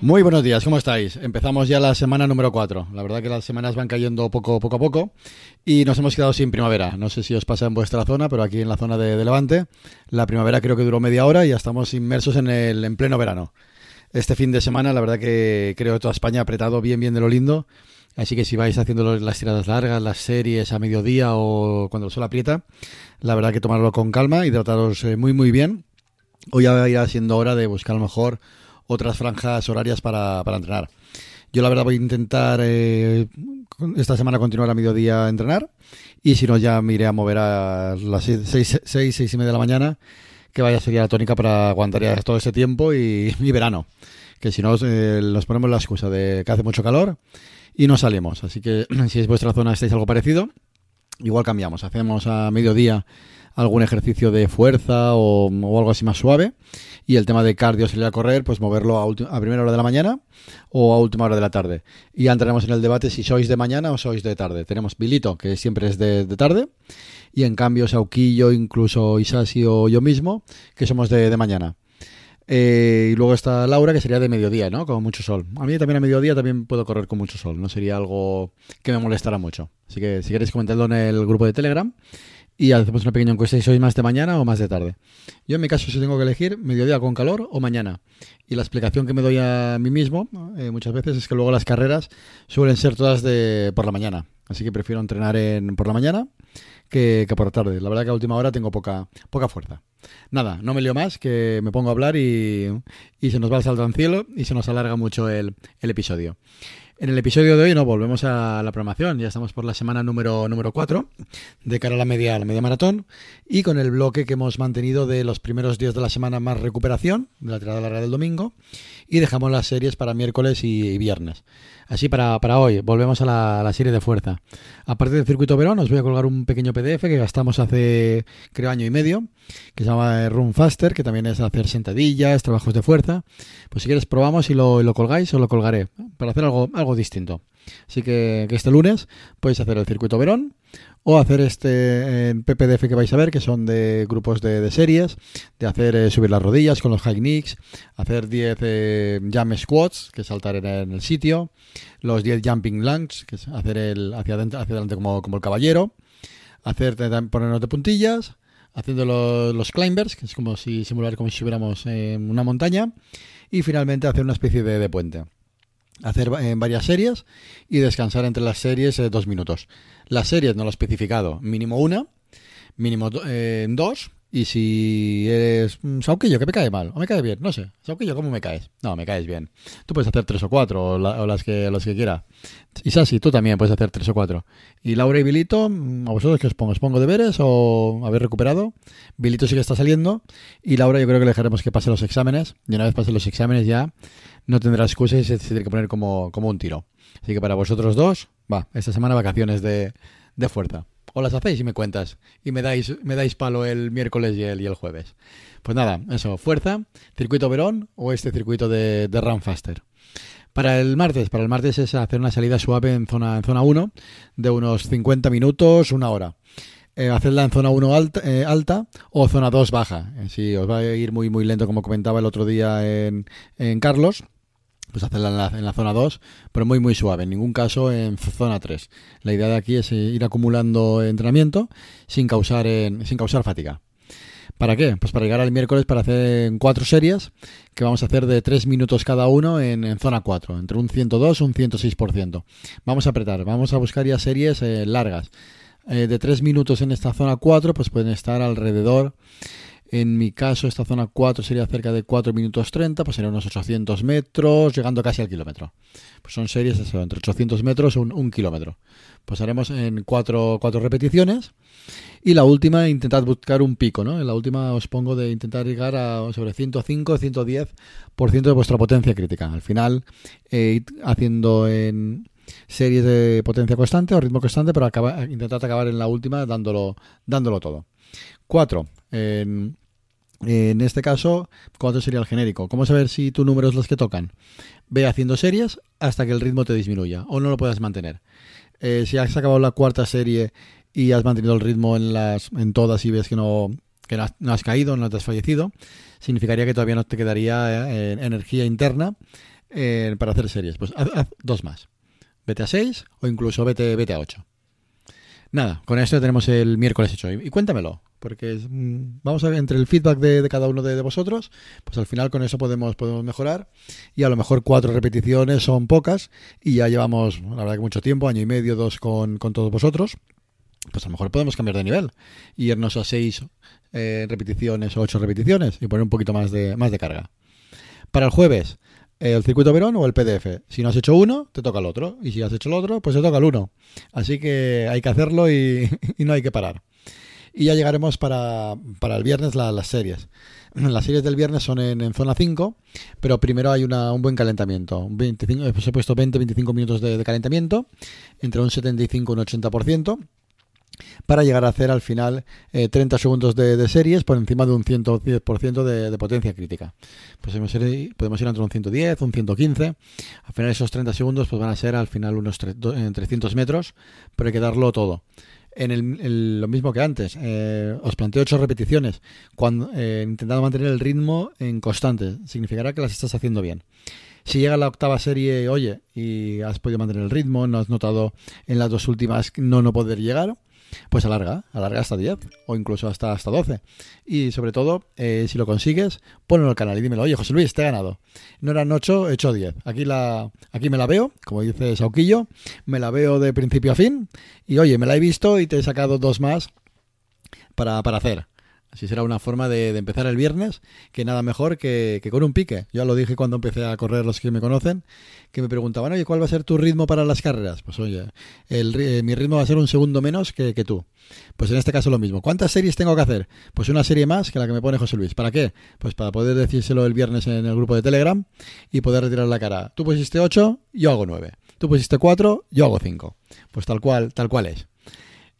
Muy buenos días, ¿cómo estáis? Empezamos ya la semana número 4. La verdad que las semanas van cayendo poco, poco a poco y nos hemos quedado sin primavera. No sé si os pasa en vuestra zona, pero aquí en la zona de, Levante, la primavera creo que duró media hora y ya estamos inmersos en el en pleno verano. Este fin de semana, la verdad que creo que toda España ha apretado bien, bien de lo lindo. Así que si vais haciendo las tiradas largas, las series a mediodía o cuando el sol aprieta, la verdad que tomarlo con calma, hidrataros eh, muy, muy bien. Hoy ya irá siendo hora de buscar a lo mejor otras franjas horarias para, para entrenar. Yo la verdad voy a intentar eh, esta semana continuar a mediodía a entrenar y si no ya me iré a mover a las 6, 6, y media de la mañana que vaya sería la tónica para aguantar ya todo ese tiempo y, mi verano. Que si no eh, nos ponemos la excusa de que hace mucho calor y no salimos. Así que si es vuestra zona estáis algo parecido, igual cambiamos. Hacemos a mediodía algún ejercicio de fuerza o, algo así más suave. Y el tema de cardio, salir a correr, pues moverlo a, primera hora de la mañana o a última hora de la tarde. Y ya entraremos en el debate si sois de mañana o sois de tarde. Tenemos Bilito, que siempre es de, tarde. Y en cambio, Sauquillo, incluso Isasi o yo mismo, que somos de, mañana. Eh, y luego está Laura, que sería de mediodía, ¿no? Con mucho sol. A mí también a mediodía también puedo correr con mucho sol. No sería algo que me molestara mucho. Así que si queréis comentarlo en el grupo de Telegram y hacemos una pequeña encuesta si sois más de mañana o más de tarde. Yo en mi caso si tengo que elegir mediodía con calor o mañana. Y la explicación que me doy a mí mismo eh, muchas veces es que luego las carreras suelen ser todas de por la mañana. Así que prefiero entrenar en, por la mañana que, por la tarde. La verdad que a última hora tengo poca, poca fuerza. Nada, no me lío más, que me pongo a hablar y, y se nos va el salto al cielo y se nos alarga mucho el, el episodio. En el episodio de hoy no volvemos a la programación, ya estamos por la semana número número 4 de cara a la media la media maratón y con el bloque que hemos mantenido de los primeros días de la semana más recuperación, de la tirada larga del domingo y dejamos las series para miércoles y viernes. Así para, para hoy, volvemos a la, serie de fuerza. Aparte del circuito Verón, os voy a colgar un pequeño PDF que gastamos hace, creo, año y medio, que se llama Run Faster, que también es hacer sentadillas, trabajos de fuerza. Pues si quieres probamos y lo, lo colgáis, os lo colgaré, para hacer algo distinto. Así que, este lunes podéis hacer el circuito Verón o hacer este en PPDF que vais a ver, que son de grupos de, series, de hacer eh, subir las rodillas con los high knees, hacer 10 eh, jump squats, que es saltar en, el sitio, los 10 jumping lunges, que es hacer el hacia, adentro, hacia adelante como, el caballero, hacer ponernos de puntillas, haciendo los, climbers, que es como si simular como si estuviéramos en una montaña, y finalmente hacer una especie de, de puente hacer en varias series y descansar entre las series eh, dos minutos. Las series no lo he especificado, mínimo una, mínimo eh, dos, y si eres un Sauquillo, que me cae mal, o me cae bien, no sé. Sauquillo, ¿cómo me caes? No, me caes bien. Tú puedes hacer tres o cuatro, o, las que las que quiera. Y Sasi, tú también puedes hacer tres o cuatro. Y Laura y Bilito, mm, ¿a vosotros qué os pongo? ¿Os pongo deberes o habéis recuperado? Bilito sí que está saliendo. Y Laura yo creo que le dejaremos que pase los exámenes. Y una vez pase los exámenes ya no tendrá excusa y se tiene que poner como, como un tiro. Así que para vosotros dos, va, esta semana vacaciones de, de fuerza. O las hacéis y me cuentas. Y me dais, me dais palo el miércoles y el, y el jueves. Pues nada, eso, fuerza, circuito Verón o este circuito de, de Run Faster. Para el martes, para el martes es hacer una salida suave en zona, en zona 1 de unos 50 minutos, una hora. Eh, hacerla en zona 1 alta, eh, alta o zona 2 baja. Eh, si os va a ir muy muy lento, como comentaba el otro día en, en Carlos, pues hacerla en la, zona 2, pero muy muy suave, en ningún caso en zona 3. La idea de aquí es ir acumulando entrenamiento sin causar, sin causar fatiga. ¿Para qué? Pues para llegar al miércoles para hacer cuatro series que vamos a hacer de 3 minutos cada uno en, zona 4, entre un 102 y un 106%. Vamos a apretar, vamos a buscar ya series eh, largas. Eh, de 3 minutos en esta zona 4, pues pueden estar alrededor en mi caso, esta zona 4 sería cerca de 4 minutos 30, pues serían unos 800 metros, llegando casi al kilómetro. Pues son series entre 800 metros y un, kilómetro. Pues haremos en 4, repeticiones. Y la última, intentad buscar un pico, ¿no? En la última os pongo de intentar llegar a sobre 105, 110% de vuestra potencia crítica. Al final, eh, haciendo en series de potencia constante o ritmo constante, pero intentad acabar en la última dándolo, dándolo todo. 4. En este caso, ¿cuánto sería el genérico? ¿Cómo saber si tu número es los que tocan? Ve haciendo series hasta que el ritmo te disminuya o no lo puedas mantener. Eh, si has acabado la cuarta serie y has mantenido el ritmo en, las, en todas y ves que no, que no has, caído, no te has fallecido, significaría que todavía no te quedaría eh, energía interna eh, para hacer series. Pues haz, dos más. Vete a 6 o incluso vete, vete a 8. Nada, con esto tenemos el miércoles hecho. Y, cuéntamelo, porque mm, vamos a ver entre el feedback de, cada uno de, vosotros, pues al final con eso podemos, podemos mejorar. Y a lo mejor cuatro repeticiones son pocas y ya llevamos, la verdad que mucho tiempo, año y medio, dos con, con todos vosotros pues a lo mejor podemos cambiar de nivel y irnos a 6 eh, repeticiones o 8 repeticiones y poner un poquito más de, más de carga. Para el jueves, el circuito Verón o el PDF. Si no has hecho uno, te toca el otro. Y si has hecho el otro, pues te toca el uno. Así que hay que hacerlo y, no hay que parar. Y ya llegaremos para, el viernes las series. Las series del viernes son en, zona 5, pero primero hay una, un buen calentamiento. 25, he puesto 20-25 minutos de, de calentamiento, entre un 75 y un 80% para llegar a hacer al final 30 eh, segundos de, series por encima de un 110% de, de potencia crítica. Pues podemos ir, podemos ir entre un 110, un 115. Al final esos 30 segundos pues van a ser al final unos 300 metros, pero hay que darlo todo. En el, lo mismo que antes, eh, os planteo 8 repeticiones, cuando, eh, intentando mantener el ritmo en constante. Significará que las estás haciendo bien. Si llega la octava serie, oye, y has podido mantener el ritmo, no has notado en las dos últimas no no poder llegar, pues alarga, alarga hasta 10 o incluso hasta, hasta 12. Y sobre todo, eh, si lo consigues, ponlo al canal y dímelo, oye José Luis, te he ganado. No eran 8, he hecho 10. Aquí, la, aquí me la veo, como dice Sauquillo, me la veo de principio a fin y oye, me la he visto y te he sacado dos más para, para hacer. Así será una forma de, empezar el viernes, que nada mejor que, con un pique. Ya lo dije cuando empecé a correr los que me conocen, que me preguntaban, oye, ¿cuál va a ser tu ritmo para las carreras? Pues oye, el, eh, mi ritmo va a ser un segundo menos que, que, tú. Pues en este caso lo mismo. ¿Cuántas series tengo que hacer? Pues una serie más que la que me pone José Luis. ¿Para qué? Pues para poder decírselo el viernes en el grupo de Telegram y poder retirar la cara. Tú pusiste 8, yo hago 9. Tú pusiste 4, yo hago 5. Pues tal cual, tal cual es.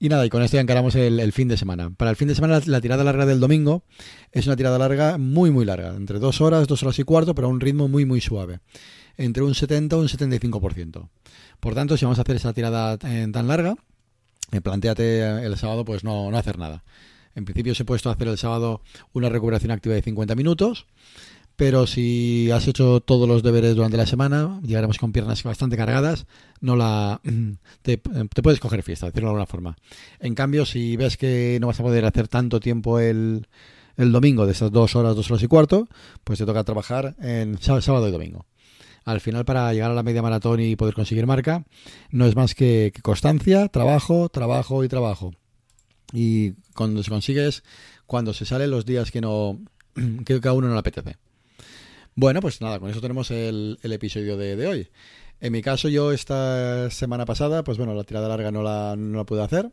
Y nada, y con esto ya encaramos el, fin de semana. Para el fin de semana, la, tirada larga del domingo es una tirada larga muy, muy larga. Entre dos horas, dos horas y cuarto, pero a un ritmo muy, muy suave. Entre un 70 y un 75%. Por tanto, si vamos a hacer esa tirada eh, tan larga, eh, planteate el sábado, pues no, no hacer nada. En principio se he puesto a hacer el sábado una recuperación activa de 50 minutos pero si has hecho todos los deberes durante la semana, llegaremos con piernas bastante cargadas, no la te, puedes coger fiesta, decirlo de alguna forma. En cambio, si ves que no vas a poder hacer tanto tiempo el, el domingo, de esas dos horas, dos horas y cuarto, pues te toca trabajar en sábado y domingo. Al final, para llegar a la media maratón y poder conseguir marca, no es más que, constancia, trabajo, trabajo y trabajo. Y cuando se consigue es cuando se salen los días que no que a uno no le apetece. Bueno, pues nada, con eso tenemos el, episodio de, hoy. En mi caso, yo esta semana pasada, pues bueno, la tirada larga no la, no la pude hacer.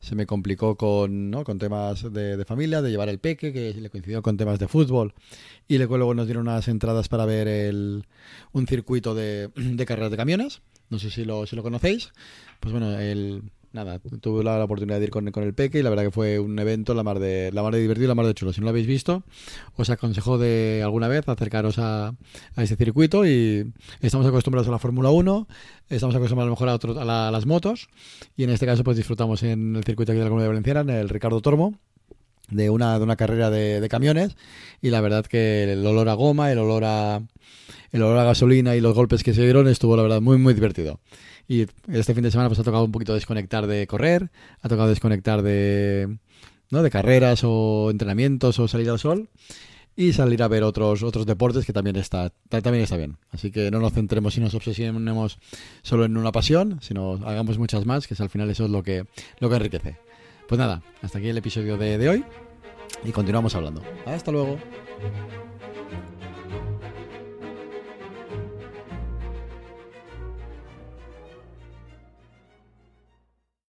Se me complicó con, ¿no? con temas de, familia, de llevar el peque, que le coincidió con temas de fútbol. Y luego nos dieron unas entradas para ver el, un circuito de, de carreras de camiones. No sé si lo, si lo conocéis. Pues bueno, el, nada, tuve la, oportunidad de ir con, el Peque y la verdad que fue un evento la mar de la mar de divertido y la mar de chulo. Si no lo habéis visto, os aconsejo de alguna vez acercaros a, a este circuito y estamos acostumbrados a la Fórmula 1, estamos acostumbrados a lo mejor a, otros, a, las motos y en este caso pues disfrutamos en el circuito aquí de la Comunidad Valenciana, en el Ricardo Tormo de una, de una carrera de, de camiones y la verdad que el olor a goma, el olor a el olor a gasolina y los golpes que se dieron estuvo la verdad muy muy divertido. Y este fin de semana pues ha tocado un poquito desconectar de correr, ha tocado desconectar de, ¿no? de carreras o entrenamientos o salir al sol y salir a ver otros otros deportes que también está también está bien. Así que no nos centremos y nos obsesionemos solo en una pasión, sino hagamos muchas más, que al final eso es lo que lo que enriquece. Pues nada, hasta aquí el episodio de, de hoy y continuamos hablando. Hasta luego.